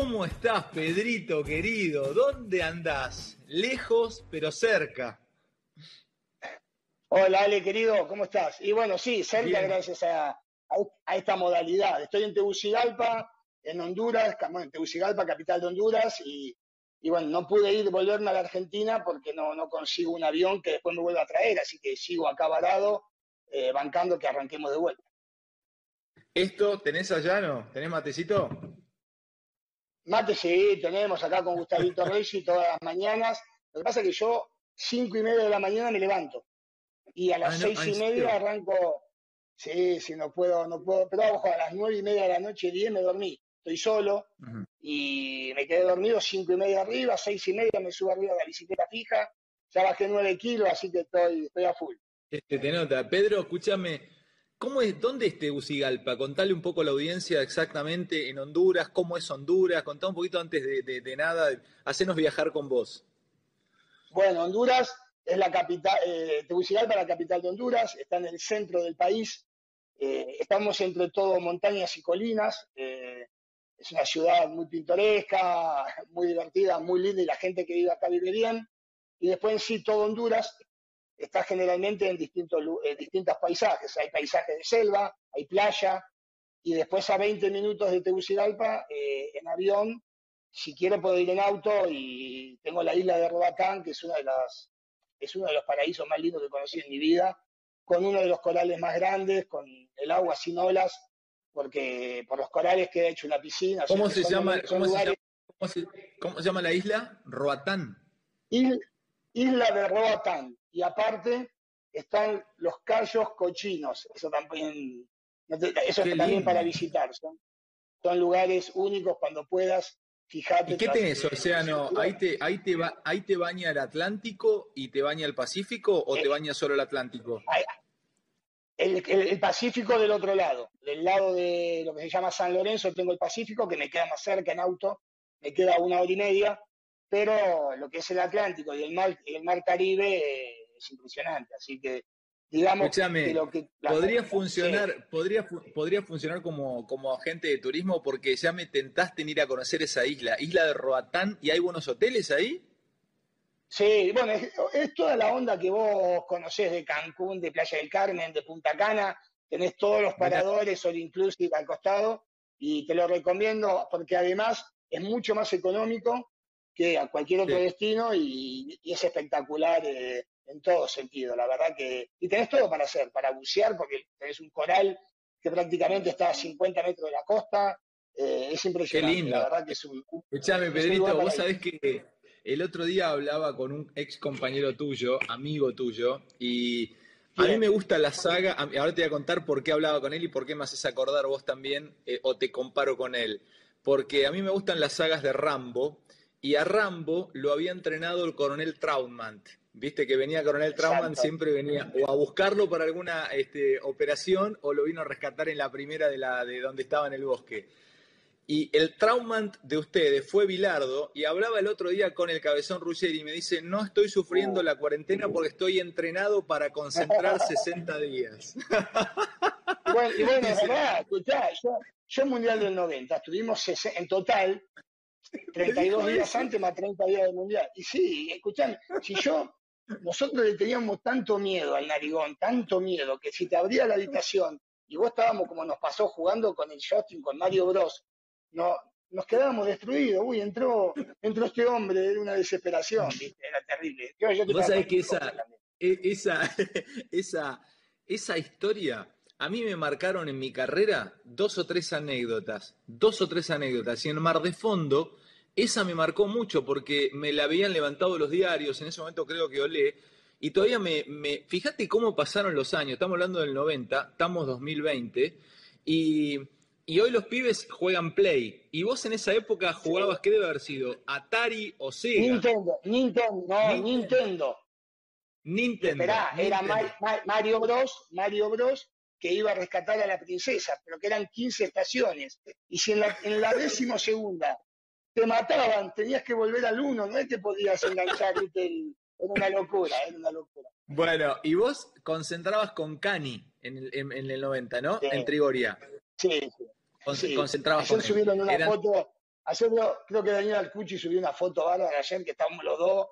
¿Cómo estás, Pedrito querido? ¿Dónde andás? Lejos, pero cerca. Hola, Ale, querido, ¿cómo estás? Y bueno, sí, cerca gracias a, esta modalidad. Estoy en Tegucigalpa, en Honduras, bueno, en Tegucigalpa, capital de Honduras, y, bueno, no pude ir, volverme a la Argentina porque no, no consigo un avión que después me vuelva a traer, así que sigo acá varado, eh, bancando que arranquemos de vuelta. ¿Esto tenés allá, no? ¿Tenés matecito? Mate sí, tenemos acá con Gustavito Reyes todas las mañanas. Lo que pasa es que yo, cinco y media de la mañana me levanto. Y a las ah, seis y media arranco. Sí, sí, no puedo, no puedo. Pero ojo, a las nueve y media de la noche, diez me dormí. Estoy solo y me quedé dormido cinco y media arriba, seis y media me subo arriba de la bicicleta fija. Ya bajé nueve kilos, así que estoy, estoy a full. Este, te nota. Pedro, escúchame, ¿Cómo es, ¿Dónde es Tegucigalpa? Contale un poco a la audiencia exactamente en Honduras, cómo es Honduras, contá un poquito antes de, nada, hacenos viajar con vos. Bueno, Honduras es la capital, eh, Tegucigalpa es la capital de Honduras, está en el centro del país, eh, estamos entre todo montañas y colinas, eh, es una ciudad muy pintoresca, muy divertida, muy linda y la gente que vive acá vive bien. Y después en sí todo Honduras está generalmente en distintos, distintos paisajes. Hay paisajes de selva, hay playa, y después a 20 minutos de Tegucigalpa, eh, en avión, si quiero puedo ir en auto y tengo la isla de Roatán, que es, una de las, es uno de los paraísos más lindos que conocí en mi vida, con uno de los corales más grandes, con el agua sin olas, porque por los corales queda hecho una piscina. ¿Cómo, se llama, ¿cómo, se llama, la isla? Roatán. isla de Roatán y aparte están los callos cochinos, eso también, eso también para visitar, son, lugares únicos cuando puedas, fijate. ¿Y qué tenés, océano? ¿Ahí te, ahí, te va, ¿Ahí te baña el Atlántico y te baña el Pacífico o te eh, baña solo el Atlántico? El, Pacífico del otro lado, del lado de lo que se llama San Lorenzo tengo el Pacífico, que me queda más cerca en auto, me queda una hora y media, pero lo que es el Atlántico y el mar, el mar Caribe eh, es impresionante. Así que, digamos que lo que... podría funcionar, podría, podría funcionar como, como agente de turismo porque ya me tentaste en ir a conocer esa isla, isla de Roatán, ¿y hay buenos hoteles ahí? Sí, bueno, es, toda la onda que vos conocés de Cancún, de Playa del Carmen, de Punta Cana, tenés todos los paradores all inclusive al costado y te lo recomiendo porque además es mucho más económico que a cualquier otro destino y, es espectacular eh, en todo sentido, la verdad que... Y tenés todo para hacer, para bucear, porque tenés un coral que prácticamente está a 50 metros de la costa, eh, es impresionante, Qué lindo. la verdad que es un... Escuchame, Pedrito, vos sabés que el otro día hablaba con un ex compañero tuyo, amigo tuyo, y a mí me gusta la saga, ahora te voy a contar por qué hablaba con él y por qué me haces acordar vos también, eh, o te comparo con él. Porque a mí me gustan las sagas de Rambo, y a Rambo lo había entrenado el coronel Trautmann. Viste que venía Coronel Trautmann, siempre venía o a buscarlo para alguna este, operación o lo vino a rescatar en la primera de, la, de donde estaba en el bosque. Y el Traumant de ustedes fue Bilardo y hablaba el otro día con el cabezón Ruggeri y me dice, no estoy sufriendo la cuarentena porque estoy entrenado para concentrar 60 días. Bueno, y bueno, verdad, escuchá, yo, yo Mundial del 90, estuvimos en total 32 días antes más 30 días del Mundial. Y sí, escuchame, si yo nosotros le teníamos tanto miedo al narigón, tanto miedo, que si te abría la habitación y vos estábamos como nos pasó jugando con el Justin, con Mario Bros, no, nos quedábamos destruidos. Uy, entró, entró este hombre, era una desesperación, era terrible. vos sabés que esa, e, esa, esa, esa historia a mí me marcaron en mi carrera dos o tres anécdotas, dos o tres anécdotas. Y en Mar de Fondo esa me marcó mucho porque me la habían levantado los diarios, en ese momento creo que olé, y todavía me, me, fíjate cómo pasaron los años, estamos hablando del 90, estamos 2020, y, y hoy los pibes juegan Play, y vos en esa época jugabas, ¿qué debe haber sido? ¿Atari o Sega? Nintendo, Nintendo, no, Nintendo. Nintendo. Esperá, era Mario Bros, Mario Bros, que iba a rescatar a la princesa, pero que eran 15 estaciones. Y si en la, en la te mataban, tenías que volver al uno, no es que podías enganchar, era una locura, era una locura. Bueno, y vos concentrabas con Cani en el, en, el 90, ¿no? En Trigoria. Sí, sí. Concentrabas Ayer subieron una foto, ayer creo que Daniel Alcucci subió una foto bárbara ayer que estábamos los dos.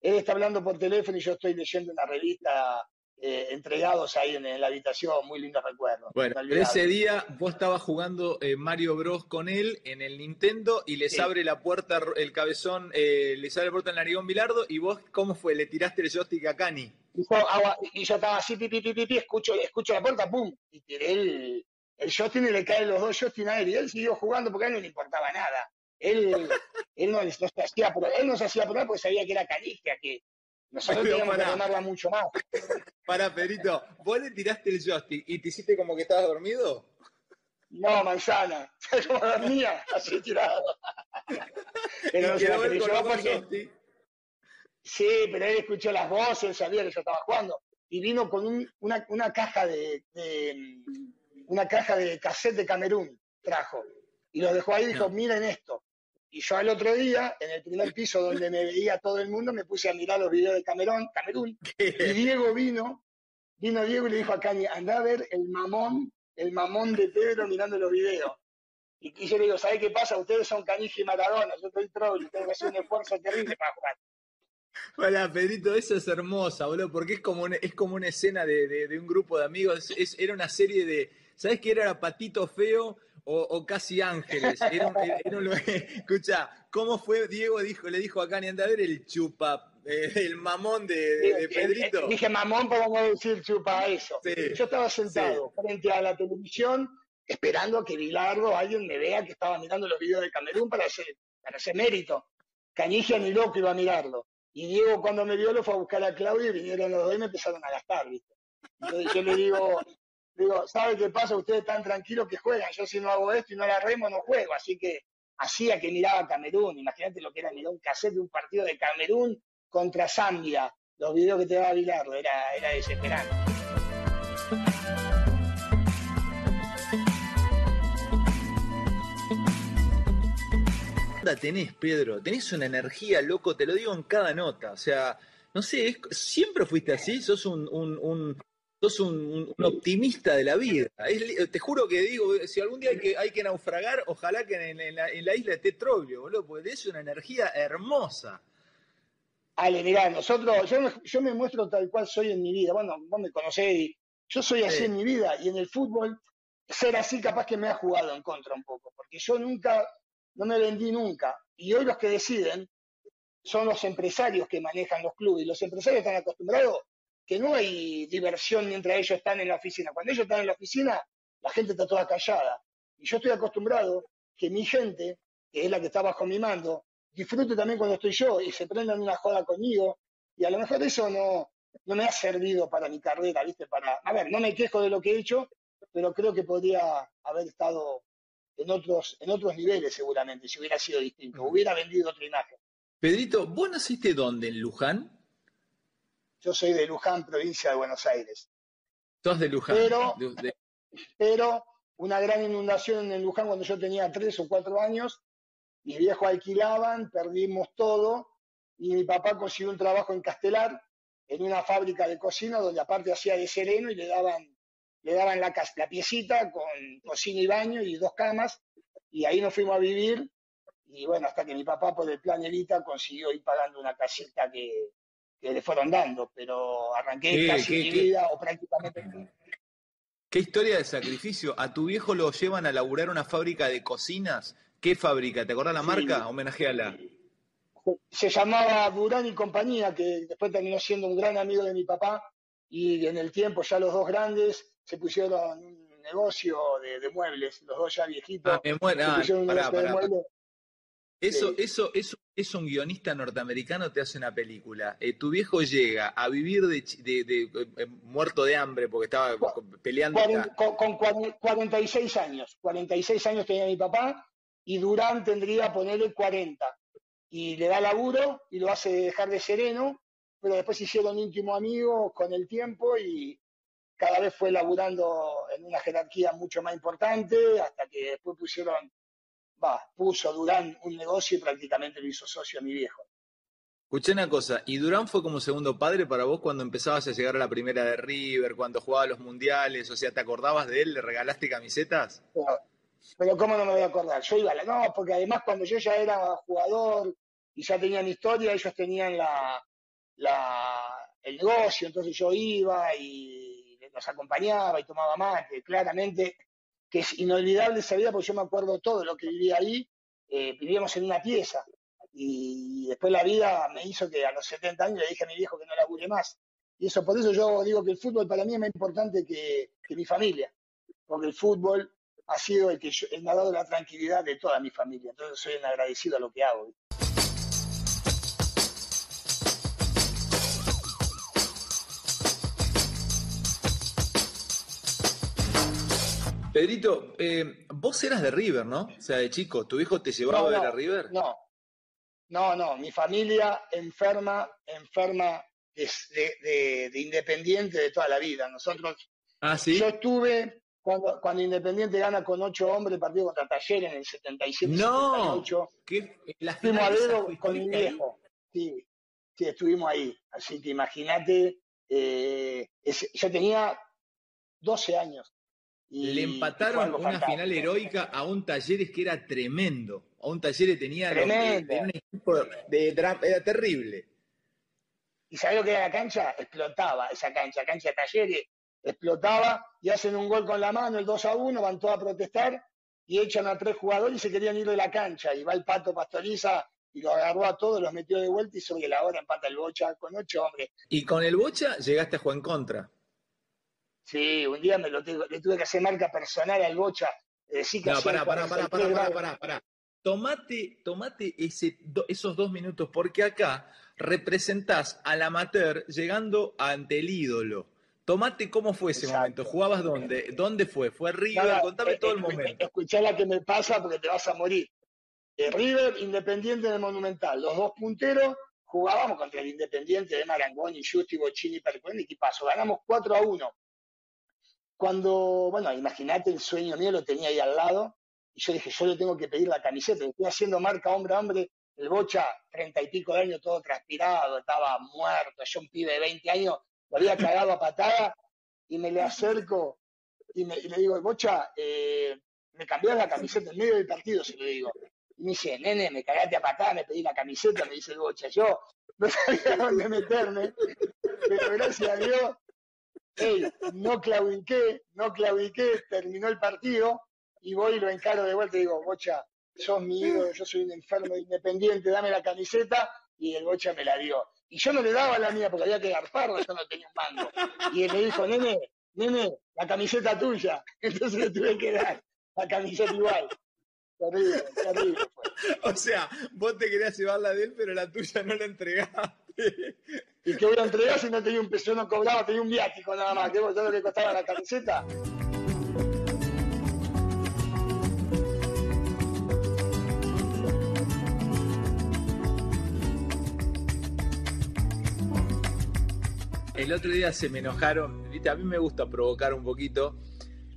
Él está hablando por teléfono y yo estoy leyendo una revista eh, entregados ahí en, la habitación, muy lindo recuerdo. Bueno, ese día vos estabas jugando eh, Mario Bros con él en el Nintendo y les abre la puerta el cabezón, eh, les abre la puerta el narigón Bilardo y vos, ¿cómo fue? ¿Le tiraste el joystick a Cani? Y yo, estaba así, pi, pi, pi, escucho, escucho la puerta, pum, y tiré el, el joystick y le caen los dos joysticks a él y él siguió jugando porque a él no le importaba nada. Él, él, no, se hacía, él no se hacía probar porque sabía que era canija, que nosotros teníamos que ganarla mucho más. Para, Pedrito, ¿vos le tiraste el joystick y te hiciste como que estabas dormido? No, manzana. Yo dormía así tirado. Pero Sí, pero él escuchó las voces, sabía que yo estaba jugando. Y vino con una, una, caja de, una caja de cassette de Camerún, trajo. Y lo dejó ahí y dijo, miren esto. Y yo al otro día, en el primer piso donde me veía todo el mundo, me puse a mirar los videos de Camerún, Camerún y Diego vino, vino Diego y le dijo a Cani, anda a ver el mamón, el mamón de Pedro mirando los videos. Y, yo le digo, ¿sabes qué pasa? Ustedes son Canigi y Maradona, yo estoy troll, tengo que hacer un esfuerzo terrible para jugar. Hola, Pedrito, eso es hermosa, boludo, porque es como una, es como una escena de, un grupo de amigos, es, era una serie de, ¿sabes qué era? Patito Feo, o, casi ángeles. Era, escucha, ¿cómo fue? Diego dijo, le dijo a Cani, anda a ver el chupa, eh, el mamón de, Pedrito. Dije mamón, podemos decir chupa eso. Yo estaba sentado frente a la televisión esperando a que Bilardo, alguien me vea que estaba mirando los videos de Camerún para hacer, para hacer mérito. Canigia ni loco iba a mirarlo. Y Diego cuando me vio lo fue a buscar a Claudio y vinieron los dos y me empezaron a gastar, ¿viste? Entonces yo le digo, digo, ¿sabe qué pasa? Ustedes están tranquilos que juegan. Yo si no hago esto y no la remo, no juego. Así que hacía que miraba Camerún. Imagínate lo que era mirar un cassette de un partido de Camerún contra Zambia. Los videos que te daba Bilardo. Era, era desesperante. tenés, Pedro? Tenés una energía, loco, te lo digo en cada nota. O sea, no sé, siempre fuiste así, sos un, sos un, optimista de la vida. te juro que digo, si algún día hay que, hay que naufragar, ojalá que en, la, isla esté Troglio, boludo, porque es una energía hermosa. Ale, mirá, nosotros, yo me, yo me muestro tal cual soy en mi vida. Bueno, vos me conocés yo soy así en mi vida y en el fútbol ser así capaz que me ha jugado en contra un poco, porque yo nunca, no me vendí nunca. Y hoy los que deciden son los empresarios que manejan los clubes y los empresarios están acostumbrados que no hay diversión mientras ellos están en la oficina. Cuando ellos están en la oficina, la gente está toda callada. Y yo estoy acostumbrado que mi gente, que es la que está bajo mi mando, disfrute también cuando estoy yo y se prendan una joda conmigo. Y a lo mejor eso no, no me ha servido para mi carrera, ¿viste? Para, a ver, no me quejo de lo que he hecho, pero creo que podría haber estado en otros, en otros niveles seguramente, si hubiera sido distinto, hubiera vendido otra imagen. Pedrito, ¿vos naciste dónde? ¿En Luján? Yo soy de Luján, provincia de Buenos Aires. Sos de Luján. Pero, una gran inundación en Luján cuando yo tenía tres o cuatro años, mis viejos alquilaban, perdimos todo, y mi papá consiguió un trabajo en Castelar, en una fábrica de cocina, donde aparte hacía de sereno y le daban, le daban la, la piecita con cocina y baño y dos camas, y ahí nos fuimos a vivir, y bueno, hasta que mi papá por el plan Evita consiguió ir pagando una casita que, que le fueron dando, pero arranqué casi mi vida o prácticamente. Qué historia de sacrificio. A tu viejo lo llevan a laburar una fábrica de cocinas. ¿Qué fábrica? ¿Te acordás la marca? Homenajeala. Se llamaba Durán y Compañía, que después terminó siendo un gran amigo de mi papá. Y en el tiempo, ya los dos grandes se pusieron un negocio de, muebles, los dos ya viejitos. Ah, me eso, eso, eso, es un guionista norteamericano te hace una película. Eh, tu viejo llega a vivir de, eh, muerto de hambre porque estaba peleando. con, 46 años. 46 años tenía mi papá y Durán tendría ponerle 40. Y le da laburo y lo hace dejar de sereno, pero después hicieron íntimo amigo con el tiempo y cada vez fue laburando en una jerarquía mucho más importante hasta que después pusieron va, puso Durán un negocio y prácticamente lo hizo socio a mi viejo. Escuché una cosa, ¿y Durán fue como segundo padre para vos cuando empezabas a llegar a la primera de River, cuando jugaba los mundiales? O sea, ¿te acordabas de él? ¿Le regalaste camisetas? Pero ¿cómo no me voy a acordar? Yo iba a la... No, porque además cuando yo ya era jugador y ya tenían historia, ellos tenían la, la, el negocio, entonces yo iba y los acompañaba y tomaba mate. Claramente que es inolvidable esa vida porque yo me acuerdo todo lo que vivía ahí. Eh, vivíamos en una pieza y después la vida me hizo que a los 70 años le dije a mi viejo que no labure más. Y eso, por eso yo digo que el fútbol para mí es más importante que, mi familia, porque el fútbol ha sido el que me ha dado la tranquilidad de toda mi familia. Entonces soy un agradecido a lo que hago. Pedrito, eh, vos eras de River, ¿no? O sea, de chico, ¿tu hijo te llevaba a ver a River? No, no, no, mi familia enferma, enferma de, Independiente de toda la vida. Nosotros, ¿Ah, sí? yo estuve cuando, cuando Independiente gana con ocho hombres partido contra Talleres en el 77 no, 78. Fuimos a dedo con mi viejo. Sí, sí, estuvimos ahí. Así que imagínate, eh, yo tenía 12 años. Le empataron una final heroica a un Talleres que era tremendo. A un Talleres tenía un equipo de, era terrible. ¿Y sabés lo que era la cancha? Explotaba esa cancha, cancha de Talleres, explotaba y hacen un gol con la mano, el 2 a 1, van todos a protestar y echan a tres jugadores y se querían ir de la cancha. Y va el Pato Pastoriza y lo agarró a todos, los metió de vuelta y sobre la hora empata el Bocha con ocho hombres. Y con el Bocha llegaste a jugar en contra. Sí, un día me lo le tuve que hacer marca personal al Bocha. Eh, no, pará, pará, pará, pará, pará, pará, Tomate, tomate ese, esos dos minutos, porque acá representás al amateur llegando ante el ídolo. Tomate cómo fue ese momento, ¿jugabas dónde? ¿Dónde fue? ¿Fue River? Contame eh, todo el momento. Escuchá la que me pasa porque te vas a morir. Eh, River, Independiente del Monumental, los dos punteros, jugábamos contra el Independiente de Marangoni, Justi, Bochini, Percuén, ¿qué pasó? Ganamos 4 a 1 cuando, bueno, imagínate el sueño mío, lo tenía ahí al lado, y yo dije, yo le tengo que pedir la camiseta, estoy haciendo marca hombre a hombre, el Bocha, treinta y pico de años, todo transpirado, estaba muerto, yo un pibe de 20 años, lo había cagado a patada, y me le acerco y, me, le digo, Bocha, eh, me cambió la camiseta en medio del partido, se lo digo. Y me dice, nene, me cagaste a patada, me pedí la camiseta, me dice el Bocha. Yo no sabía dónde meterme, pero gracias a Dios no claudiqué, no claudiqué, terminó el partido y voy y lo encaro de vuelta y digo, Bocha, sos mi ídolo, yo soy un enfermo independiente, dame la camiseta y el Bocha me la dio. Y yo no le daba la mía porque había que garparla, yo no tenía un mango. Y él me dijo, nene, nene, la camiseta tuya. Entonces le tuve que dar la camiseta igual. Terrible, terrible. O sea, vos te querías llevar la de él, pero la tuya no la entregaste. ¿Y qué voy a entregar si no tenía un peso, no cobraba, tenía un viático nada más? ¿Qué vos lo que costaba la camiseta? El otro día se me enojaron, ¿viste? a mí me gusta provocar un poquito.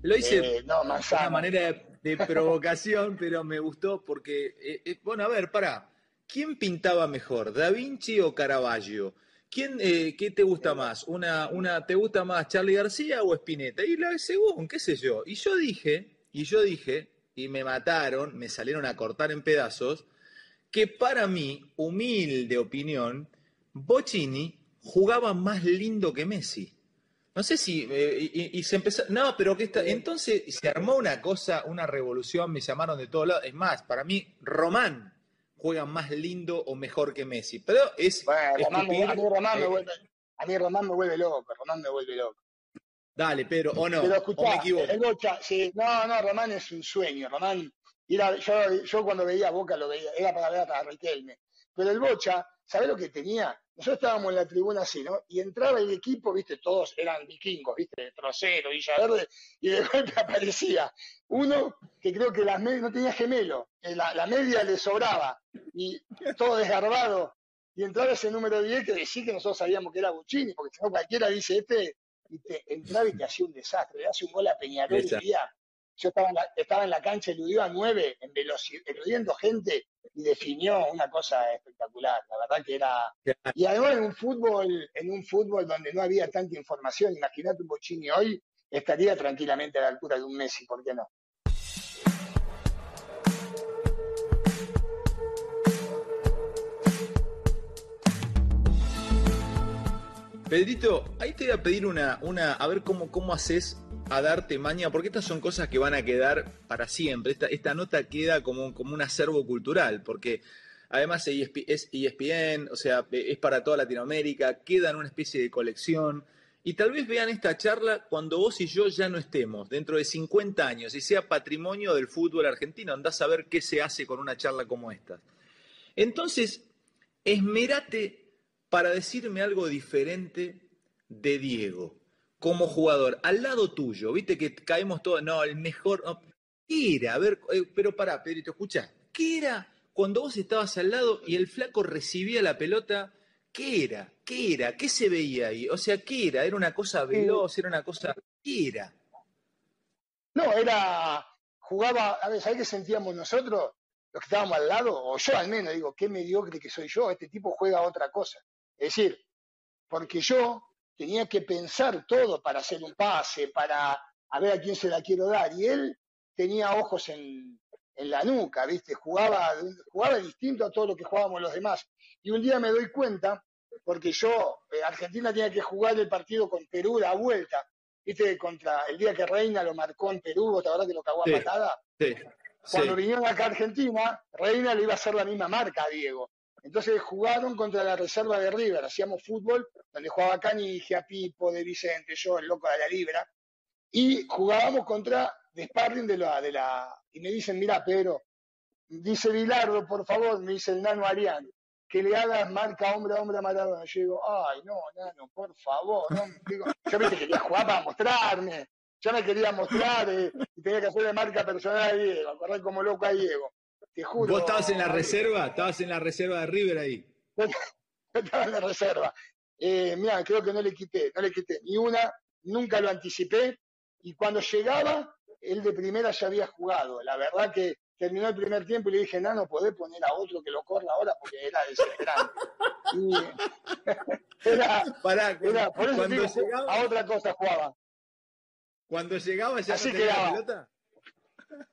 Lo hice eh, de una manera de, provocación, pero me gustó porque, eh, eh, bueno, a ver, para, ¿quién pintaba mejor, Da Vinci o Caravaggio? ¿Quién, eh, ¿Qué te gusta más? Una, una, ¿Te gusta más Charlie García o Spinetta? Y la según, qué sé yo. Y yo dije, y yo dije, y me mataron, me salieron a cortar en pedazos, que para mí, humilde opinión, Bocini jugaba más lindo que Messi. No sé si. Eh, y, se empezó. No, pero que está. Entonces se armó una cosa, una revolución, me llamaron de todos lados. Es más, para mí, Román juega más lindo o mejor que Messi. Pero es. Bueno, a, mí Román me vuelve, a mí Román me vuelve loco, Román me vuelve loco. Dale, pero, o no. Pero escuchá, me equivoco. El Bocha, sí, no, no, Román es un sueño. Román, yo, yo cuando veía Boca lo veía, era para ver a Riquelme. Pero el Bocha, ¿sabés lo que tenía? Nosotros estábamos en la tribuna así, ¿no? Y entraba el equipo, viste, todos eran vikingos, viste, Trocero, Villaverde, y de golpe aparecía uno que creo que las no tenía gemelo, que la, media le sobraba, y todo desgarbado, y entraba ese número 10 que decía que nosotros sabíamos que era Buccini, porque si no cualquiera dice este, y te entraba y te hacía un desastre, le hace un gol a Peñarol y yo estaba en la, estaba en la cancha, eludió a nueve, en velocidad, eludiendo gente y definió una cosa espectacular. La verdad que era. Y además en un fútbol, en un fútbol donde no había tanta información, imagínate un Bochini hoy, estaría tranquilamente a la altura de un Messi, ¿por qué no? Pedrito, ahí te voy a pedir una, una a ver cómo, cómo haces a darte maña, porque estas son cosas que van a quedar para siempre. Esta, nota queda como, como un acervo cultural, porque además es ESPN, o sea, es para toda Latinoamérica, queda en una especie de colección. Y tal vez vean esta charla cuando vos y yo ya no estemos, dentro de 50 años, y sea patrimonio del fútbol argentino. Andás a ver qué se hace con una charla como esta. Entonces, esmerate para decirme algo diferente de Diego como jugador, al lado tuyo, viste que caemos todos, no, el mejor, ¿qué era? A ver, eh, pero pará, Pedrito, escucha, ¿qué era cuando vos estabas al lado y el flaco recibía la pelota? ¿Qué era? ¿Qué era? ¿Qué se veía ahí? O sea, ¿qué era? ¿Era una cosa veloz? ¿Era una cosa... ¿Qué era? No, era... Jugaba, a ver, ¿sabés qué sentíamos nosotros? Los que estábamos al lado, o yo al menos, digo, qué mediocre que soy yo, este tipo juega otra cosa. Es decir, porque yo tenía que pensar todo para hacer un pase, para a ver a quién se la quiero dar. Y él tenía ojos en, la nuca, ¿viste? Jugaba, jugaba distinto a todo lo que jugábamos los demás. Y un día me doy cuenta, porque yo, eh, Argentina tenía que jugar el partido con Perú la vuelta, ¿viste? Contra el día que Reina lo marcó en Perú, ¿te acordás que lo cagó a patada? Sí. Cuando vinieron acá a Argentina, Reina le iba a hacer la misma marca a Diego. Entonces jugaron contra la reserva de River, hacíamos fútbol, donde jugaba Canigia, Pipo, De Vicente, yo, el loco de la Libra, y jugábamos contra de sparring de la, de la, y me dicen, mira Pedro, dice Bilardo, por favor, me dice el nano Arián, que le hagas marca hombre a hombre a Maradona. Yo digo, ay, no, nano, por favor, no, digo, yo me quería jugar para mostrarme, yo me quería mostrar eh, y tenía que hacer de marca personal a Diego, acordar como loco a Diego. ¿Vos estabas en la reserva? ¿Estabas en la reserva de River ahí? estaba en la reserva. Eh, mira, creo que no le quité, no le quité ni una, nunca lo anticipé. Y cuando llegaba, él de primera ya había jugado. La verdad que terminó el primer tiempo y le dije, no, no podés poner a otro que lo corra ahora porque era desesperante. y, era, Pará, era, por eso cuando llegaba, a otra cosa jugaba. Cuando llegaba ya Así no tenía la pelota.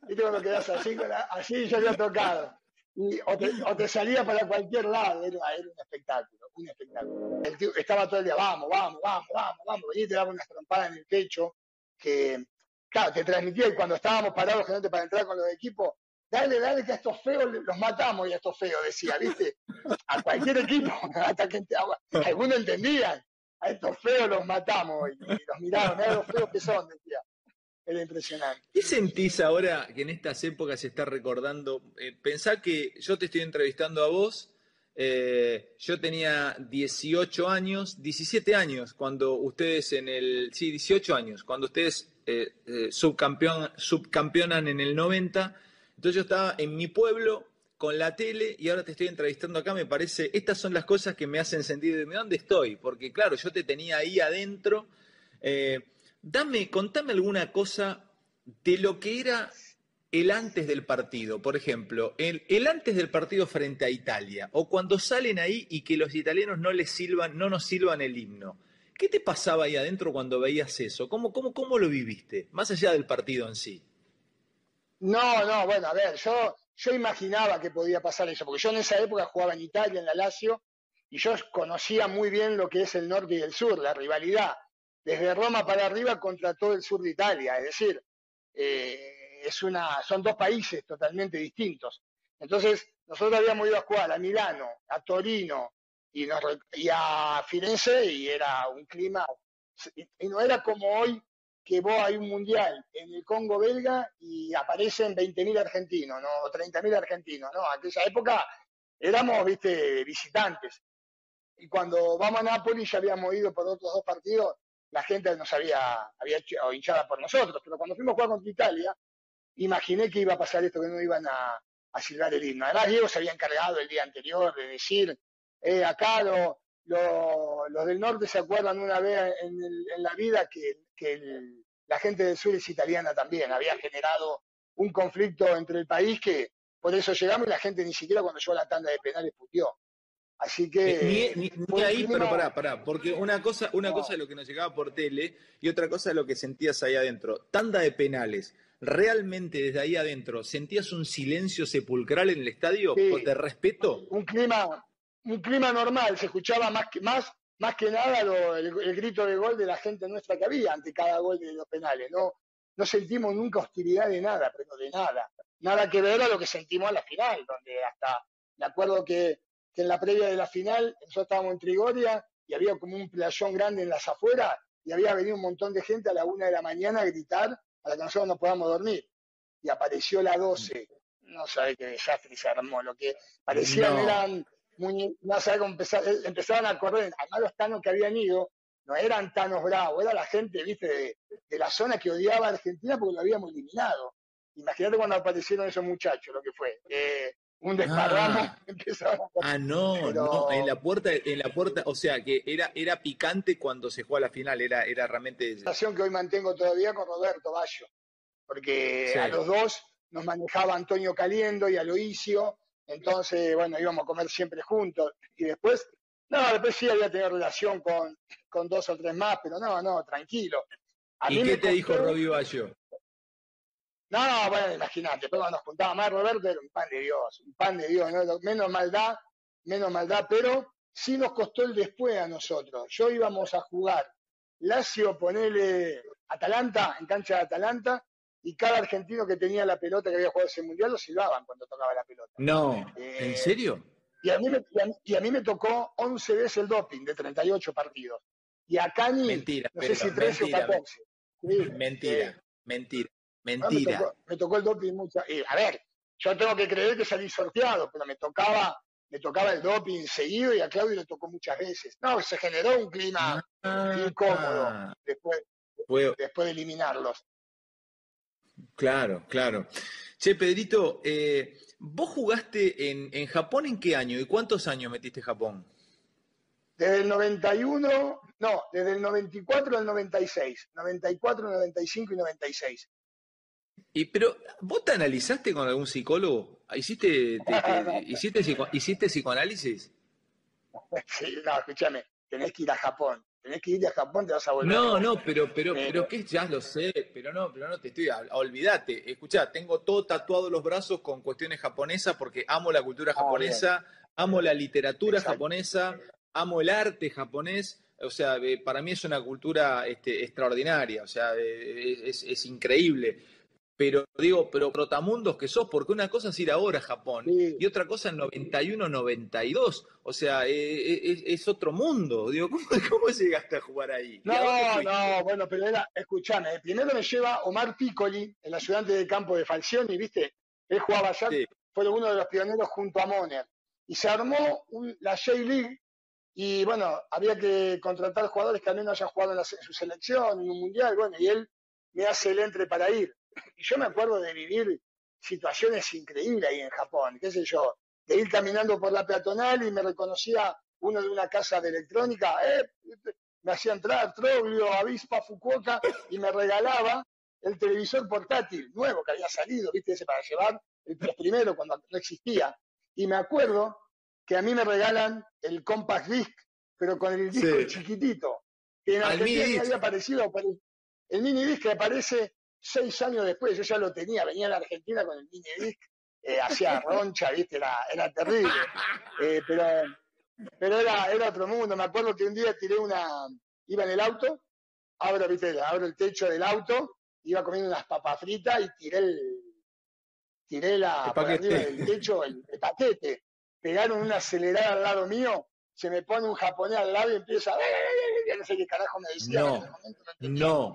Y cuando quedas así, así ya había tocado. Y, o, te, salía para cualquier lado, era, un espectáculo, un espectáculo. El tío estaba todo el día, vamos, vamos, vamos, vamos, vamos, y te daba una trampada en el pecho que, claro, te transmitía y cuando estábamos parados gente para entrar con los equipos, dale, dale, que a estos feos los matamos y a estos feos, decía, ¿viste? A cualquier equipo, hasta que algunos entendían, a estos feos los matamos y, los miraban, a los feos que son, decía ¿Qué sentís ahora que en estas épocas se está recordando? Eh, pensá que yo te estoy entrevistando a vos, eh, yo tenía 18 años, 17 años, cuando ustedes en el, sí, 18 años, cuando ustedes eh, subcampeón, subcampeonan en el 90, entonces yo estaba en mi pueblo con la tele y ahora te estoy entrevistando acá, me parece, estas son las cosas que me hacen sentir de dónde estoy, porque claro, yo te tenía ahí adentro. Dame, contame alguna cosa de lo que era el antes del partido, por ejemplo, el, antes del partido frente a Italia, o cuando salen ahí y que los italianos no les silban, no nos silban el himno. ¿Qué te pasaba ahí adentro cuando veías eso? ¿Cómo, cómo, cómo lo viviste? Más allá del partido en sí. No, no, bueno, a ver, yo, yo imaginaba que podía pasar eso, porque yo en esa época jugaba en Italia, en la Lazio, y yo conocía muy bien lo que es el norte y el sur, la rivalidad desde Roma para arriba contra todo el sur de Italia. Es decir, eh, es una, son dos países totalmente distintos. Entonces, nosotros habíamos ido a jugar a Milano, a Torino y, a Firenze y era un clima, y, no era como hoy que vos hay un mundial en el Congo belga y aparecen 20.000 argentinos, ¿no? 30.000 argentinos, ¿no? Aquella época éramos, viste, visitantes. Y cuando vamos a Nápoles ya habíamos ido por otros dos partidos la gente nos había, había hinchada por nosotros, pero cuando fuimos a jugar contra Italia, imaginé que iba a pasar esto, que no iban a, silbar el himno. Además, Diego se había encargado el día anterior de decir, eh, acá los del norte se acuerdan una vez en, la vida que, la gente del sur es italiana también, había generado un conflicto entre el país que por eso llegamos y la gente ni siquiera cuando llegó a la tanda de penales putió. Así que. Eh, ni, ahí, pero pará, pará. Porque una cosa, una cosa es lo que nos llegaba por tele y otra cosa es lo que sentías ahí adentro. Tanda de penales. ¿Realmente desde ahí adentro sentías un silencio sepulcral en el estadio? ¿De respeto? Un clima, un clima normal. Se escuchaba más, más más que nada el, grito de gol de la gente nuestra que había ante cada gol de los penales. No, no sentimos nunca hostilidad de nada, pero de nada. Nada que ver a lo que sentimos en la final, donde hasta, me acuerdo que, en la previa de la final, nosotros estábamos en Trigoria y había como un playón grande en las afueras y había venido un montón de gente a la una de la mañana a gritar para que nosotros no podamos dormir. Y apareció la 12. No sabe qué desastre se armó. Lo que parecían eran no sabe cómo eh, empezaban a correr. Además, los tanos que habían ido no eran tanos bravos, era la gente, viste, de, la zona que odiaba a Argentina porque lo habíamos eliminado. Imagínate cuando aparecieron esos muchachos, lo que fue. Eh, un desparramo. Ah, ah no, no, en la puerta, en la puerta, o sea que era, era picante cuando se jugó a la final, era, era realmente. La relación que hoy mantengo todavía con Roberto Bayo, porque a los dos nos manejaba Antonio Caliendo y Aloisio, entonces, bueno, íbamos a comer siempre juntos. Y después, no, después sí había tenido relación con, con dos o tres más, pero no, no, tranquilo. ¿Y qué te dijo Robbie Bayo? No, bueno, imagínate, pero nos juntaba más Roberto, era un pan de Dios, un pan de Dios, ¿no? menos maldad, menos maldad, pero sí nos costó el después a nosotros. Yo íbamos a jugar Lazio, ponele Atalanta, en cancha de Atalanta, y cada argentino que tenía la pelota que había jugado ese mundial lo silbaban cuando tocaba la pelota. No, ¿en eh, serio? Y a, mí me, y, a mí, me tocó 11 veces el doping de 38 partidos. Y a Cani, mentira, no sé si 13 o 14. mentira, eh, mentira, mentira. me, tocó, el doping muchas. a ver, yo tengo que creer que salí sorteado, pero me tocaba me tocaba el doping seguido y a Claudio le tocó muchas veces. No, se generó un clima ah, incómodo después, después de eliminarlos. Claro, claro. Che, Pedrito, eh, ¿vos jugaste en, en, Japón en qué año y cuántos años metiste Japón? Desde el 91, no, desde el 94 al 96. 94, 95 y 96. Y pero, ¿vos te analizaste con algún psicólogo? ¿Hiciste, hiciste, hiciste psicoanálisis? Sí, no, escúchame, tenés que ir a Japón tenés que ir a Japón, te vas a volver. No, no, pero, pero, pero que ya lo sé, pero no, pero no te estoy, olvídate. Escuchá, tengo todo tatuado los brazos con cuestiones japonesas porque amo la cultura ah, japonesa, amo la literatura japonesa, amo el arte japonés. O sea, eh, para mí es una cultura este, extraordinaria, o sea, eh, es, es increíble pero digo, pero protamundos que sos, porque una cosa es ir ahora a Japón y otra cosa es 91, 92, o sea, eh, eh, es, otro mundo. Digo, ¿cómo, llegaste a jugar ahí? No, no, bueno, pero era, escuchame, primero me lleva Omar Piccoli, el ayudante de campo de Falcioni, ¿viste? Él jugaba allá, fue uno de los pioneros junto a Moner. Y se armó la J-League y bueno, había que contratar jugadores que al menos hayan jugado en, su selección, en un mundial, bueno, y él me hace el entre para ir. Y yo me acuerdo de vivir situaciones increíbles ahí en Japón, qué sé yo, de ir caminando por la peatonal y me reconocía uno de una casa de electrónica, eh, me hacía entrar Troglio, Avispa, Fukuoka y me regalaba el televisor portátil nuevo que había salido, viste, ese para llevar, el primero cuando no existía. Y me acuerdo que a mí me regalan el compact disc, pero con el disco chiquitito, que en Argentina había aparecido, el mini disc que aparece seis años después, yo ya lo tenía, venía a la Argentina con el mini disc, eh, hacía roncha, ¿viste? Era, era terrible. Eh, pero pero era, era otro mundo. Me acuerdo que un día tiré una. Iba en el auto, abro, ¿viste? abro el techo del auto, iba comiendo unas papas fritas y tiré el. Tiré la, por arriba del techo el, paquete. Pegaron una acelerada al lado mío, se me pone un japonés al lado y empieza. No sé qué carajo me decía. No, no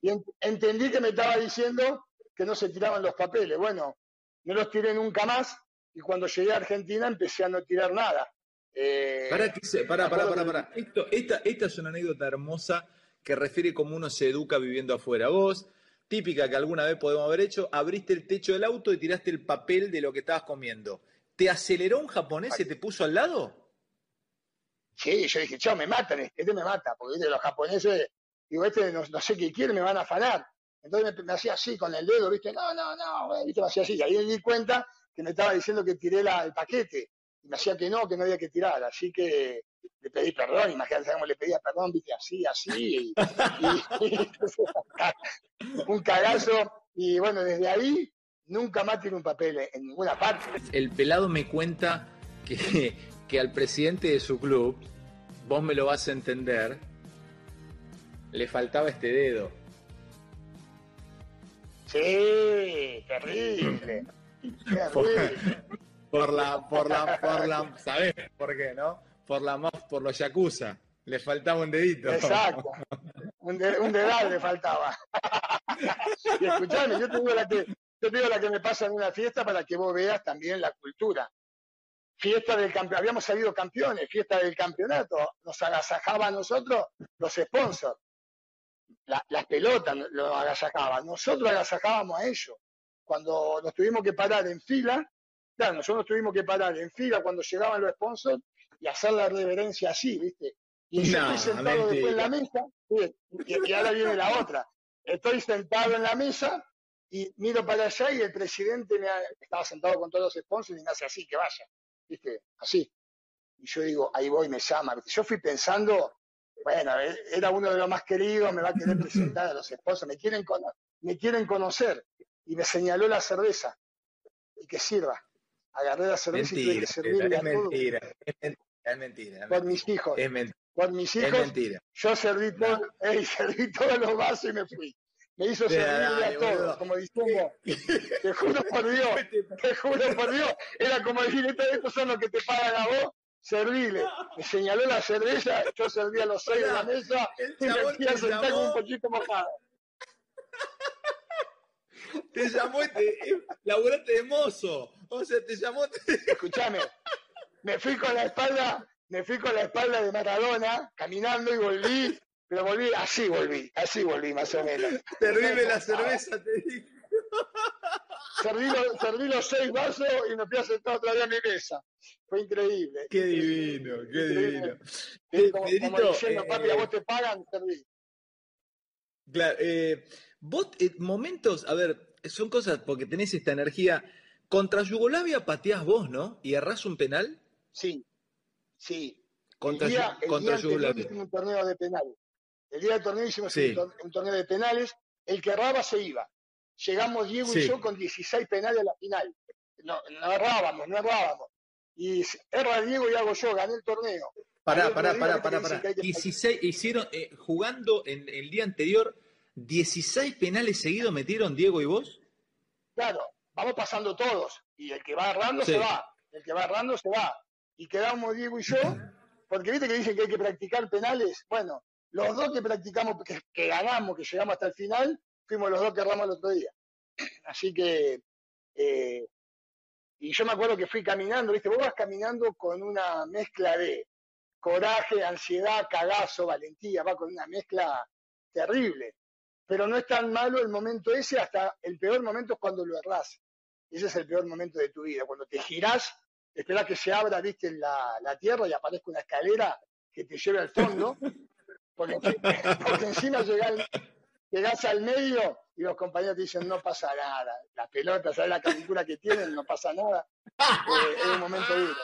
y entendí que me estaba diciendo que no se tiraban los papeles. Bueno, no los tiré nunca más y cuando llegué a Argentina empecé a no tirar nada. Eh, para, para, para, para, para. Esto, esta, esta es una anécdota hermosa que refiere cómo uno se educa viviendo afuera. Vos, típica que alguna vez podemos haber hecho, abriste el techo del auto y tiraste el papel de lo que estabas comiendo. ¿Te aceleró un japonés y te puso al lado? Sí, yo dije, chao, me matan, este me mata, porque los japoneses Digo, este no, sé qué quiere, me van a afanar. Entonces me, hacía así con el dedo, ¿viste? No, no, no, ¿viste? Me hacía así. Y ahí me di cuenta que me estaba diciendo que tiré el paquete. Y me hacía que no, que no había que tirar. Así que le pedí perdón. Imagínate cómo le pedía perdón, ¿viste? Así, así. un cagazo. Y bueno, desde ahí nunca más tiene un papel en ninguna parte. El pelado me cuenta que, que al presidente de su club vos me lo vas a entender, le faltaba este dedo. Sí, terrible. Por, la, por la, por la, ¿sabés por qué, no? Por la por los yakuza. Le faltaba un dedito. Exacto. Un, dedal le faltaba. y escuchame, yo te digo la que, yo te digo la que me pasa en una fiesta para que vos veas también la cultura. Fiesta del campeonato, habíamos salido campeones, fiesta del campeonato, nos agasajaba a nosotros los sponsors las pelotas lo agasajaban, nosotros agasajábamos a ellos. Cuando nos tuvimos que parar en fila, claro, nosotros nos tuvimos que parar en fila cuando llegaban los sponsors y hacer la reverencia así, ¿viste? Y yo estoy sentado después en la mesa, y, ahora viene la otra. Estoy sentado en la mesa y miro para allá y el presidente me estaba sentado con todos los sponsors y me hace así, que vaya, ¿viste? Así. Y yo digo, ahí voy, me llama. Yo fui pensando, bueno, e, era uno de los más queridos, me va a querer presentar a los esposos, me quieren, me quieren conocer. Y me señaló la cerveza. Y que sirva. Agarré la cerveza y tuve que servirle es mentira, Es mentira, es mentira. Por mis hijos. Es mentira. Por mis hijos. Es mentira. Yo serví, todo, serví todos los vasos y me fui. Me hizo servirle a todos, como diciendo, te juro por Dios, te juro por Dios, era como decir, estos son los que te pagan a vos, servile. Me señaló la cerveza, yo servía los seis de la mesa y me fui a sentar con un poquito mojado. Te llamó, te, laburaste de mozo. O sea, te llamó. Escúchame, me fui con la espalda, me fui con la espalda de Maradona, caminando y volví, pero volví, así volví, así volví más o menos. Terrible la cerveza, te dije. Serví los, seis vasos y me fui a sentar otra vez a mi mesa. Fue increíble. Qué divino, qué divino. como, diciendo, papi, a vos te pagan, serví. Claro, eh, vos, eh, momentos, a ver, son cosas porque tenés esta energía. Contra Yugoslavia pateás vos, ¿no? ¿Y errás un penal? Sí, sí. Contra, el día, contra Yugoslavia. Hicimos un torneo de penales. El día del torneo hicimos un, torneo de penales. El que erraba se iba llegamos Diego y yo con 16 penales a la final. No, no errábamos, no errábamos. Y erra Diego y hago yo, gané el torneo. Pará, pará, pará, pará, pará. 16, hicieron, eh, jugando en el día anterior, 16 penales seguidos metieron Diego y vos. Claro, vamos pasando todos. Y el que va errando se va. El que va errando se va. Y quedamos Diego y yo, porque viste que dicen que hay que practicar penales. Bueno, los dos que practicamos, que ganamos, que llegamos hasta el final, fuimos los dos que erramos el otro día. Así que, eh, y yo me acuerdo que fui caminando, ¿viste? Vos vas caminando con una mezcla de coraje, ansiedad, cagazo, valentía, va con una mezcla terrible. Pero no es tan malo el momento ese, hasta el peor momento es cuando lo errás. Ese es el peor momento de tu vida. Cuando te girás, esperás que se abra, viste, la, la tierra y aparezca una escalera que te lleve al fondo, porque, porque encima llega llegás al medio y los compañeros te dicen no pasa nada. La pelota, ¿sabes la calentura que tienen? No pasa nada. Eh, es un momento duro.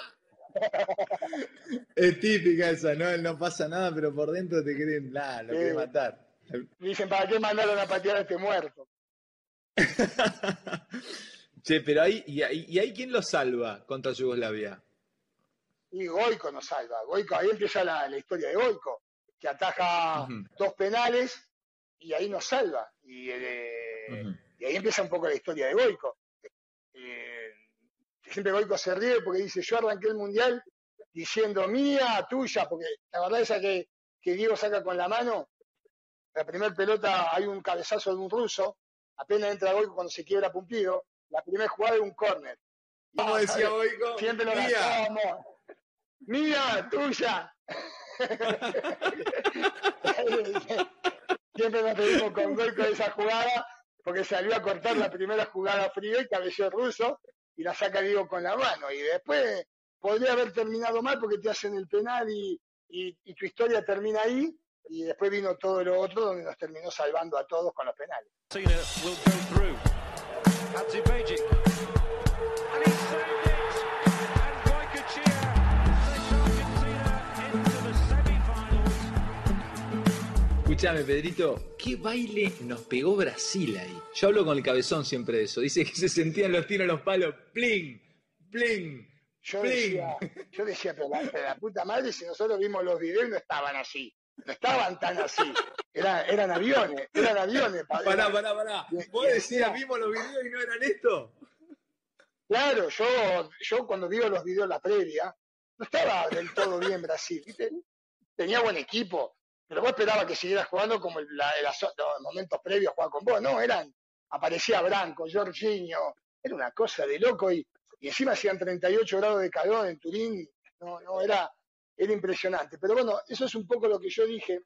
Es típica esa, ¿no? no pasa nada, pero por dentro te quieren, nada, lo quieren matar. Dicen, ¿para qué mandaron a patear a este muerto? che, pero ahí, y, y ahí quién lo salva contra Yugoslavia? Y Goico nos salva. Goico, ahí empieza la, historia de Goico, que ataja dos penales y ahí nos salva. Y, eh, y, ahí empieza un poco la historia de Goico. Eh, siempre Goico se ríe porque dice, yo arranqué el Mundial diciendo mía, tuya, porque la verdad es que, que Diego saca con la mano, la primera pelota hay un cabezazo de un ruso, apenas entra Goico cuando se quiebra Pumpido, la primera jugada es un córner. ¿Cómo decía Goico? Siempre lo mía. Mía, tuya. Siempre nos pedimos con gol esa jugada, porque salió a cortar la primera jugada fría y cabeció ruso y la saca Diego con la mano. Y después podría haber terminado mal porque te hacen el penal y, y tu historia termina ahí. Y después vino todo lo otro donde nos terminó salvando a todos con los penales. Escúchame, Pedrito, ¿qué baile nos pegó Brasil ahí? Yo hablo con el cabezón siempre de eso. Dice que se sentían los tiros en los palos, pling, pling, yo decía, yo decía, pero la, puta madre, si nosotros vimos los videos no estaban así, no estaban tan así, eran, eran aviones, eran aviones. Pará, pará, pará, vos decías, vimos los videos y no eran esto. Claro, yo, yo cuando vi los videos la previa, no estaba del todo bien Brasil, ¿viste? Tenía buen equipo, pero vos esperabas que siguiera jugando como el, los momentos previos a jugar con vos, no, eran, aparecía Branco, Jorginho, era una cosa de loco y, y encima hacían 38 grados de calor en Turín, no, no, era, era impresionante. Pero bueno, eso es un poco lo que yo dije,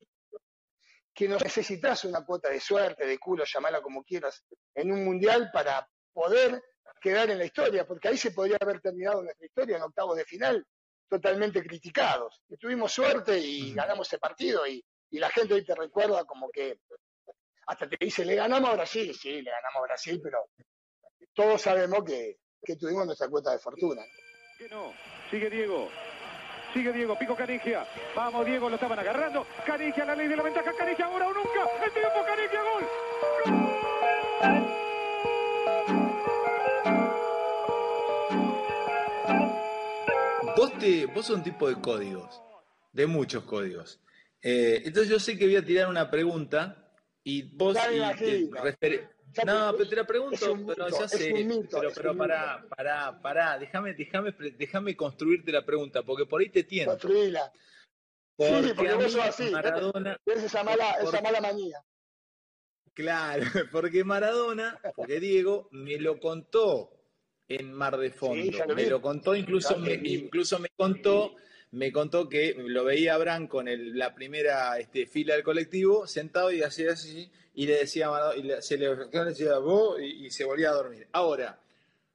que no necesitas una cuota de suerte, de culo, llamala como quieras, en un mundial para poder quedar en la historia, porque ahí se podría haber terminado nuestra historia en octavos de final, totalmente criticados. Y tuvimos suerte y ganamos ese partido y, la gente hoy te recuerda como que hasta te dice, le ganamos a Brasil, sí, le ganamos a Brasil, pero todos sabemos que, que tuvimos nuestra cuota de fortuna. Que no, sigue Diego, Sigue Diego, pico Canigia. Vamos, Diego, lo estaban agarrando. Canigia, la ley de la ventaja. Canigia, ahora o nunca. El tiempo, Canigia, gol. Vos, te, vos sos un tipo de códigos, de muchos códigos. Eh, entonces yo sé que voy a tirar una pregunta y vos... no, pero te la pregunto, pero ya sé, pero, pero pará, pará, pará, déjame, déjame, déjame construirte la pregunta, porque por ahí te tiento. Construíla. Porque sí, porque vos sos así, Maradona, esa mala, esa mala manía. Claro, porque Maradona, porque Diego me lo contó en Mar de Fondo. me lo contó, incluso me, incluso me contó, me contó que lo veía a Branco en la primera este, fila del colectivo, sentado y hacía así, y le decía, y se le decía vos, y, se volvía a dormir. Ahora,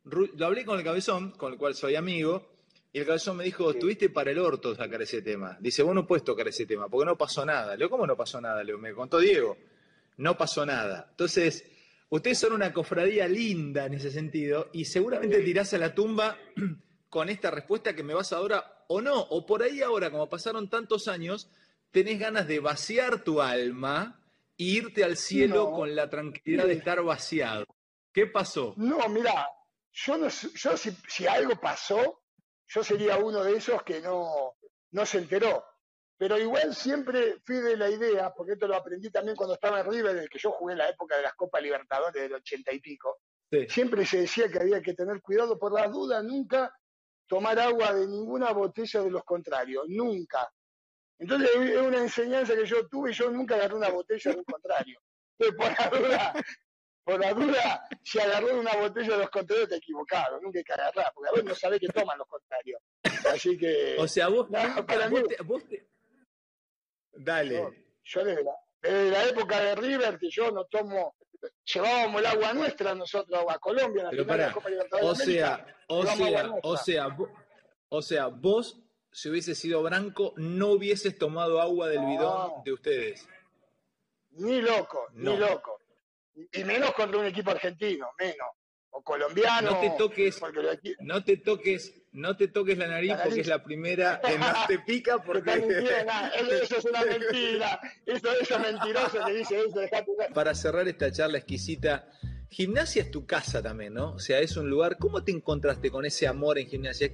lo hablé con el cabezón, con el cual soy amigo, y el cabezón me dijo, tuviste para el orto sacar ese tema. Dice, vos no puedes tocar ese tema, porque no pasó nada. Le digo, ¿cómo no pasó nada? Le me contó Diego. No pasó nada. Entonces, Ustedes son una cofradía linda en ese sentido y seguramente tirás a la tumba con esta respuesta que me vas ahora o no, o por ahí ahora, como pasaron tantos años, tenés ganas de vaciar tu alma e irte al cielo con la tranquilidad de estar vaciado. ¿Qué pasó? No, mira, yo, no, yo si, algo pasó, yo sería uno de esos que no, no se enteró. Pero igual siempre fui de la idea, porque esto lo aprendí también cuando estaba en River, en el que yo jugué en la época de las Copas Libertadores del ochenta y pico. Siempre se decía que había que tener cuidado por las dudas, nunca tomar agua de ninguna botella de los contrarios, nunca. Entonces es una enseñanza que yo tuve y yo nunca agarré una botella de un contrario. Entonces, por la duda, por la duda, si agarré una botella de los contrarios te equivocaron, nunca hay que agarrar, porque a veces no sabés qué toman los contrarios. Así que. O sea, vos, para mí, vos te, Dale. Yo, desde, la, época de River, que yo no tomo, llevábamos el agua nuestra nosotros a Colombia, Pero para, o sea, o sea, o sea, o sea, vos, si hubiese sido Branco, no hubieses tomado agua del bidón de ustedes. Ni loco, ni loco. Y menos contra un equipo argentino, menos. O colombiano. No te toques, no te toques no te toques la nariz, porque es la primera que no te pica porque... eso es una mentira, eso, es mentiroso que dice eso. Para cerrar esta charla exquisita, gimnasia es tu casa también, ¿no? O sea, es un lugar, ¿cómo te encontraste con ese amor en gimnasia?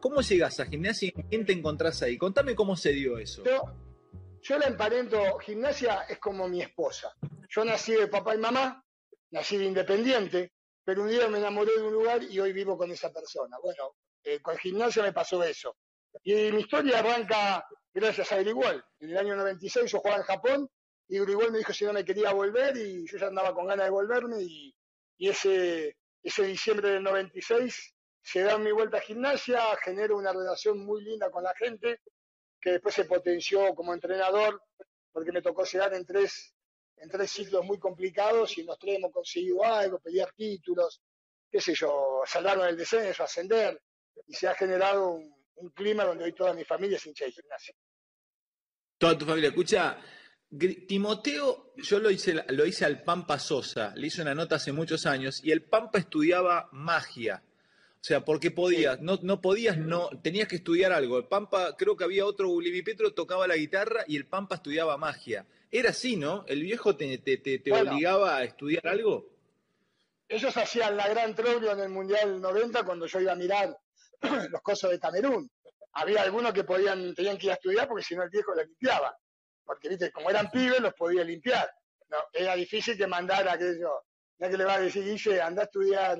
¿Cómo llegas a gimnasia y quién te encontrás ahí? Contame cómo se dio eso. Yo, yo la emparento, gimnasia es como mi esposa. Yo nací de papá y mamá, nací de independiente, pero un día me enamoré de un lugar y hoy vivo con esa persona. Bueno, eh, con el gimnasio me pasó eso. Y mi historia arranca gracias a Grigol. En el año 96 yo jugaba en Japón y Grigol me dijo si no me quería volver y yo ya andaba con ganas de volverme y, ese, ese diciembre del 96 se da mi vuelta a gimnasia, genero una relación muy linda con la gente que después se potenció como entrenador porque me tocó llegar en tres, en tres ciclos muy complicados y en los tres hemos conseguido algo, pelear títulos, qué sé yo, salvarnos del descenso, ascender y se ha generado un, clima donde hoy toda mi familia es hincha de gimnasia. Toda tu familia. Escucha, Timoteo, yo lo hice, lo hice al Pampa Sosa, le hice una nota hace muchos años, y el Pampa estudiaba magia. O sea, porque podías, no, no podías, no, tenías que estudiar algo. El Pampa, creo que había otro, Petro tocaba la guitarra y el Pampa estudiaba magia. Era así, ¿no? ¿El viejo te, te, obligaba a estudiar algo? Ellos hacían la gran troglio en el Mundial 90 cuando yo iba a mirar los cosos de Camerún. Había algunos que podían, tenían que ir a estudiar porque si no el viejo la limpiaba. Porque, viste, como eran pibes, los podía limpiar. No, era difícil que mandara aquello. Ya que le va a decir, Guille, anda a estudiar,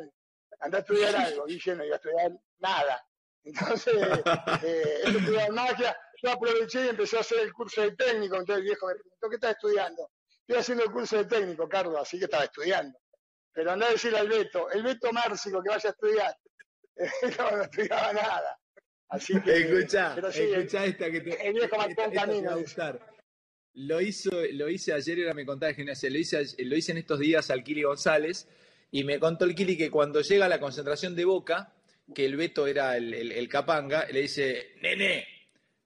anda a estudiar algo. Guille no iba a estudiar nada. Entonces, eh, estudiar magia. Yo aproveché y empecé a hacer el curso de técnico. Entonces el viejo me preguntó, ¿qué estás estudiando? Estoy haciendo el curso de técnico, Carlos, así que estaba estudiando. Pero andá a decirle al Beto, el Beto Márcico que vaya a estudiar. no, no estudiaba nada. Así que, escuchá, escuchá esta que te, el viejo marcó un camino. Lo, hizo, lo hice ayer, era me contaba gimnasia, lo hice, lo hice en estos días al Kili González y me contó el Kili que cuando llega a la concentración de Boca, que el Beto era el, capanga, le dice, nene,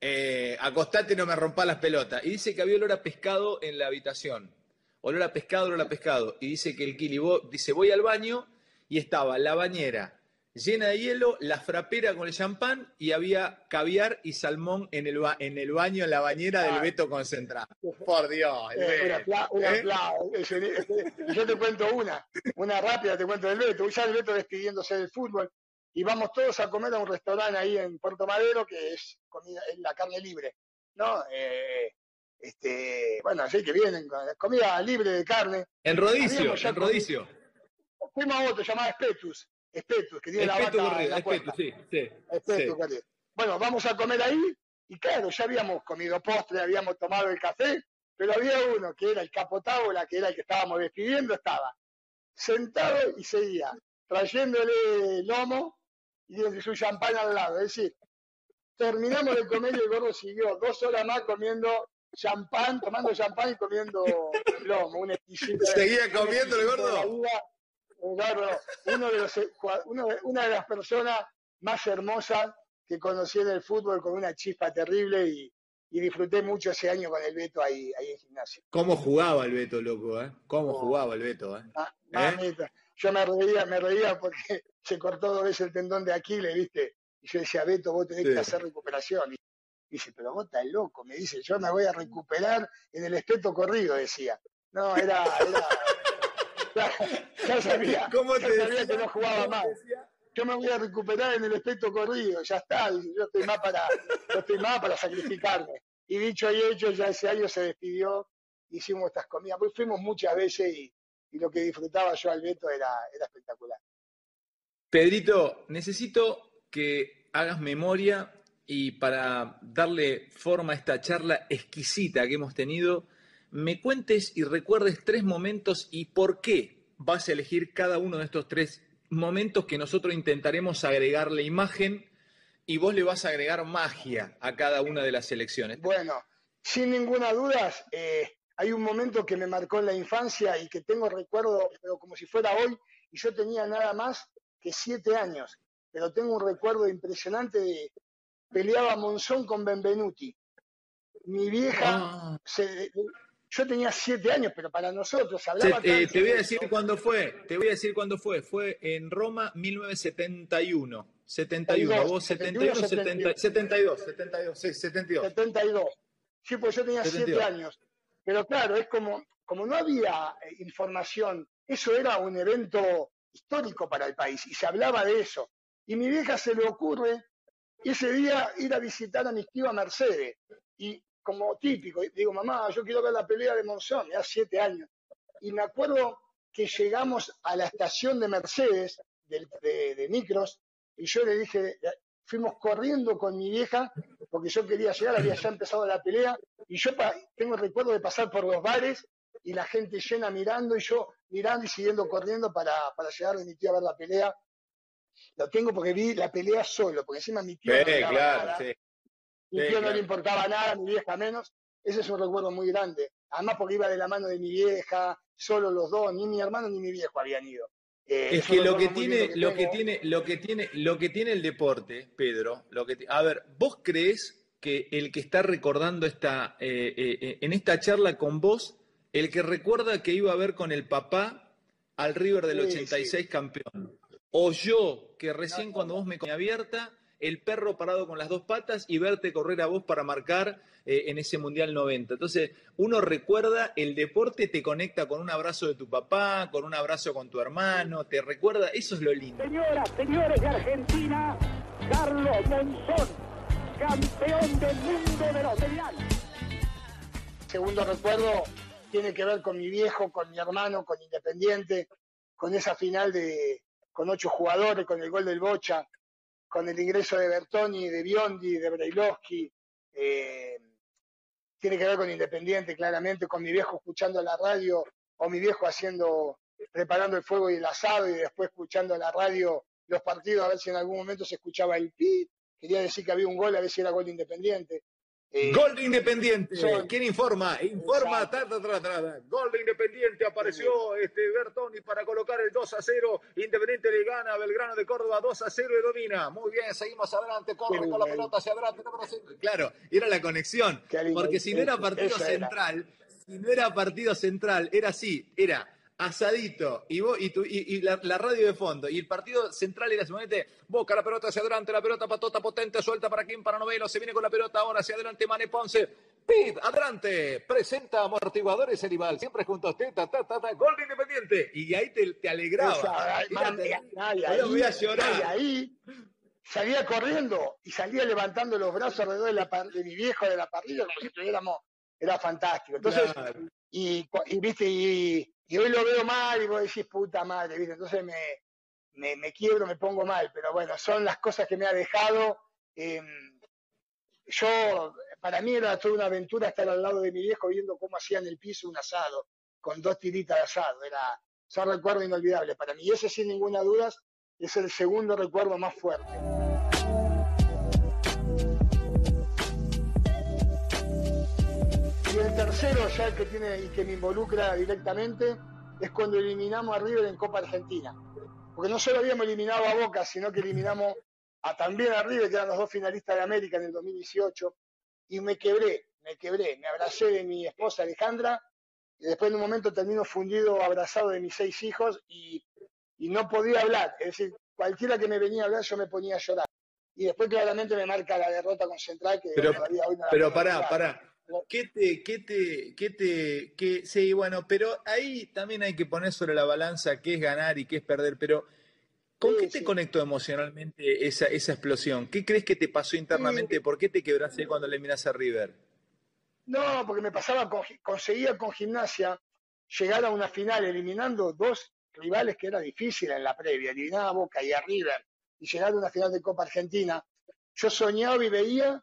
eh, acostate no me rompa las pelotas. Y dice que había olor a pescado en la habitación. Olor a pescado, olor a pescado. Y dice que el Kili dice, voy al baño y estaba la bañera, llena de hielo, la frapera con el champán y había caviar y salmón en el, en el baño, en la bañera del ah. Beto concentrado. Por Dios. Eh, Yo te cuento una, una rápida, te cuento del Beto. Ya el Beto despidiéndose del fútbol y vamos todos a comer a un restaurante ahí en Puerto Madero que es comida, es la carne libre. ¿no? Eh, este, bueno, así que vienen, comida libre de carne. En rodicio, en rodicio. Fuimos a otro llamado Espetus Espetus, que tiene la vaca la Espetus, sí, sí. Bueno, vamos a comer ahí, y claro, ya habíamos comido postre, habíamos tomado el café, pero había uno que era el capotábola, que era el que estábamos despidiendo, estaba sentado y seguía trayéndole lomo y su champán al lado. Es decir, terminamos de comer y el gordo siguió dos horas más comiendo champán, tomando champán y comiendo lomo, un exquisito. ¿Seguía comiendo el gordo? Uno de los, una de las personas más hermosas que conocí en el fútbol con una chispa terrible y, disfruté mucho ese año con el Beto ahí, ahí en gimnasio. ¿Cómo jugaba el Beto, loco? Eh? ¿Cómo jugaba el Beto? Eh? Ah, ¿Eh? Yo me reía, me reía porque se cortó dos veces el tendón de Aquiles, ¿viste? Y yo decía, Beto, vos tenés que hacer recuperación. Y dice, pero vos estás loco. Me dice, yo me voy a recuperar en el espeto corrido, decía. No, era, era ya, sabía, ¿Cómo te sabía que no jugaba más. Yo me voy a recuperar en el aspecto corrido, ya está, yo estoy más para, estoy más para sacrificarme. Y dicho y hecho, ya ese año se despidió, hicimos estas comidas, pues fuimos muchas veces y, lo que disfrutaba yo al Beto era, era espectacular. Pedrito, necesito que hagas memoria y para darle forma a esta charla exquisita que hemos tenido, me cuentes y recuerdes tres momentos y por qué vas a elegir cada uno de estos tres momentos que nosotros intentaremos agregarle imagen y vos le vas a agregar magia a cada una de las elecciones. Bueno, sin ninguna duda, eh, hay un momento que me marcó en la infancia y que tengo recuerdo, pero como si fuera hoy, y yo tenía nada más que siete años, pero tengo un recuerdo impresionante de peleaba Monzón con Benvenuti. Mi vieja ah. se, yo tenía siete años, pero para nosotros hablaba. Eh, te voy a decir cuándo fue. Te voy a decir cuándo fue. Fue en Roma 1971. 71. Vos 71, 72, 72, sí, 72. 72. Sí, pues yo tenía siete años. Pero claro, es como, como no había eh, información, eso era un evento histórico para el país y se hablaba de eso. Y mi vieja se le ocurre ese día ir a visitar a mi tío Mercedes. Y como típico. Digo, mamá, yo quiero ver la pelea de Monzón, ya siete años. Y me acuerdo que llegamos a la estación de Mercedes, de, micros, y yo le dije, fuimos corriendo con mi vieja, porque yo quería llegar, había ya empezado la pelea, y yo tengo el recuerdo de pasar por los bares y la gente llena mirando, y yo mirando y siguiendo corriendo para, para llegar de mi tío a ver la pelea. Lo tengo porque vi la pelea solo, porque encima mi claro, sí. Mi tío no le importaba nada, mi vieja menos. Ese es un recuerdo muy grande. Además porque iba de la mano de mi vieja, solo los dos, ni mi hermano ni mi viejo habían ido. Eh, es que lo que tiene, lo que tiene, lo que tiene, lo que tiene el deporte, Pedro, lo que a ver, ¿vos crees que el que está recordando esta, eh, eh, en esta charla con vos, el que recuerda que iba a ver con el papá al River del 86 campeón, o yo que recién cuando vos me abierta el perro parado con las dos patas y verte correr a vos para marcar eh, en ese Mundial 90. Entonces, uno recuerda, el deporte te conecta con un abrazo de tu papá, con un abrazo con tu hermano, te recuerda, eso es lo lindo. Señoras, señores de Argentina, Carlos Monzón, campeón del mundo de los medianos. Segundo recuerdo tiene que ver con mi viejo, con mi hermano, con Independiente, con esa final de con ocho jugadores, con el gol del Bocha, con el ingreso de Bertoni, de Biondi, de Brailovsky. Eh, tiene que ver con Independiente, claramente, con mi viejo escuchando la radio, o mi viejo haciendo, preparando el fuego y el asado, y después escuchando la radio los partidos, a ver si en algún momento se escuchaba el pi, quería decir que había un gol, a ver si era gol Independiente. Eh, Gol de Independiente. ¿Quién informa? Informa. Ta, Gol de Independiente. Apareció este Bertoni para colocar el 2 a 0. Independiente le gana Belgrano de Córdoba 2 a 0 y domina. Muy bien, seguimos adelante. Corre con la pelota hacia adelante. Claro, era la conexión. Porque si no era partido central, si no era partido central, era así. Era asadito y, vos, y, la, radio de fondo y el partido central era simplemente Boca la pelota hacia adelante, la pelota patota potente, suelta para quien, para Novelo, se viene con la pelota ahora hacia adelante, Mane Ponce, Pid, adelante, presenta amortiguadores rival siempre junto a usted, ta, ta, ta, gol de Independiente, y ahí te, te alegraba. voy a llorar. Y ahí salía corriendo y salía levantando los brazos alrededor de, la, de mi viejo de la parrilla como si estuviéramos, era fantástico. Entonces, y, y, viste, y y hoy lo veo mal y vos decís, puta madre. Entonces me, me, quiebro, me pongo mal, pero bueno, son las cosas que me ha dejado. Em, yo, para mí era toda una aventura estar al lado de mi viejo viendo cómo hacían el piso un asado, con dos tiritas de asado. Era, un recuerdo inolvidable para mí. Y ese, sin ninguna duda, es el segundo recuerdo más fuerte. Tercero, ya el que tiene y que me involucra directamente, es cuando eliminamos a River en Copa Argentina. Porque no solo habíamos eliminado a Boca, sino que eliminamos a, también a River, que eran los dos finalistas de América en el 2018, y me quebré, me quebré, me abracé de mi esposa Alejandra, y después en un momento termino fundido, abrazado de mis seis hijos, y, no podía hablar. Es decir, cualquiera que me venía a hablar, yo me ponía a llorar. Y después claramente me marca la derrota con Central, que pero, todavía hoy no Pero pará, pará. ¿Qué te, qué te, qué te, qué, sí, bueno, pero ahí también hay que poner sobre la balanza qué es ganar y qué es perder, pero ¿con qué te conectó emocionalmente esa, esa explosión? ¿Qué crees que te pasó internamente? ¿Por qué te quebraste cuando le miras a River? No, porque me pasaba, con, conseguía con gimnasia llegar a una final eliminando dos rivales que era difícil en la previa, eliminar a Boca y a River, y llegar a una final de Copa Argentina. Yo soñaba y veía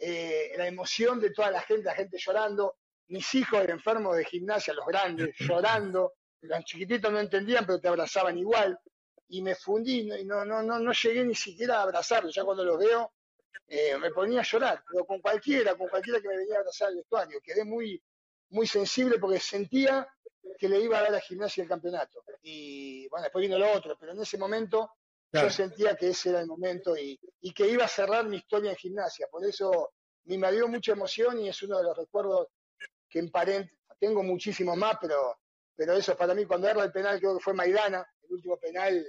eh, la emoción de toda la gente, la gente llorando, mis hijos enfermos de gimnasia, los grandes, llorando, los chiquititos no entendían, pero te abrazaban igual, y me fundí y no, no, no, no llegué ni siquiera a abrazarlos, ya cuando los veo eh, me ponía a llorar, pero con cualquiera, con cualquiera que me venía a abrazar al vestuario, quedé muy, muy sensible porque sentía que le iba a dar a gimnasia el campeonato. Y bueno, después vino lo otro, pero en ese momento yo sentía que ese era el momento y, que iba a cerrar mi historia en gimnasia. Por eso me invadió mucha emoción y es uno de los recuerdos que en Parent tengo muchísimos más, pero, pero eso para mí, cuando era el penal, creo que fue Maidana, el último penal,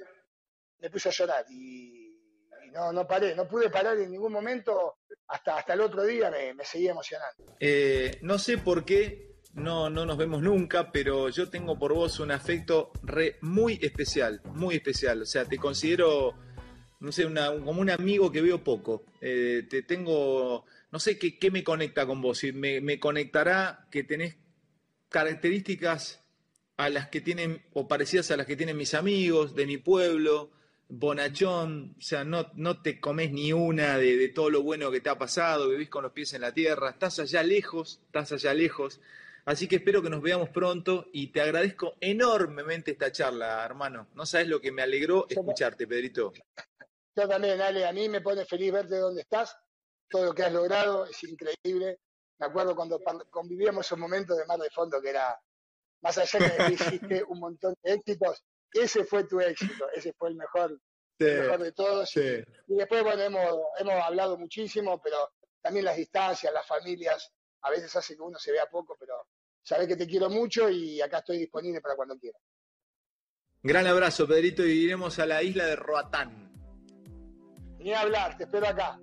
me puse a llorar y, no, no paré, no pude parar en ningún momento, hasta, hasta el otro día me, me seguía emocionando. Eh, no sé por qué no, no nos vemos nunca, pero yo tengo por vos un afecto muy especial, muy especial. O sea, te considero, no sé, como un amigo que veo poco. Eh, te tengo, no sé qué, qué, me conecta con vos. Y me, me conectará que tenés características a las que tienen, o parecidas a las que tienen mis amigos de mi pueblo, bonachón, o sea, no, no te comes ni una de, de, todo lo bueno que te ha pasado, vivís con los pies en la tierra, estás allá lejos, estás allá lejos, Así que espero que nos veamos pronto y te agradezco enormemente esta charla, hermano. No sabes lo que me alegró escucharte, Pedrito. Yo también, Ale, a mí me pone feliz verte donde estás, todo lo que has logrado es increíble. Me acuerdo cuando convivíamos esos momentos de mar de fondo que era, más allá de que hiciste un montón de éxitos, ese fue tu éxito, ese fue el mejor, mejor de todos. Y, después, bueno, hemos, hemos hablado muchísimo, pero también las distancias, las familias, a veces hace que uno se vea poco, pero sabes que te quiero mucho y acá estoy disponible para cuando quieras. Gran abrazo, Pedrito, y iremos a la isla de Roatán. Ni a hablar, te espero acá.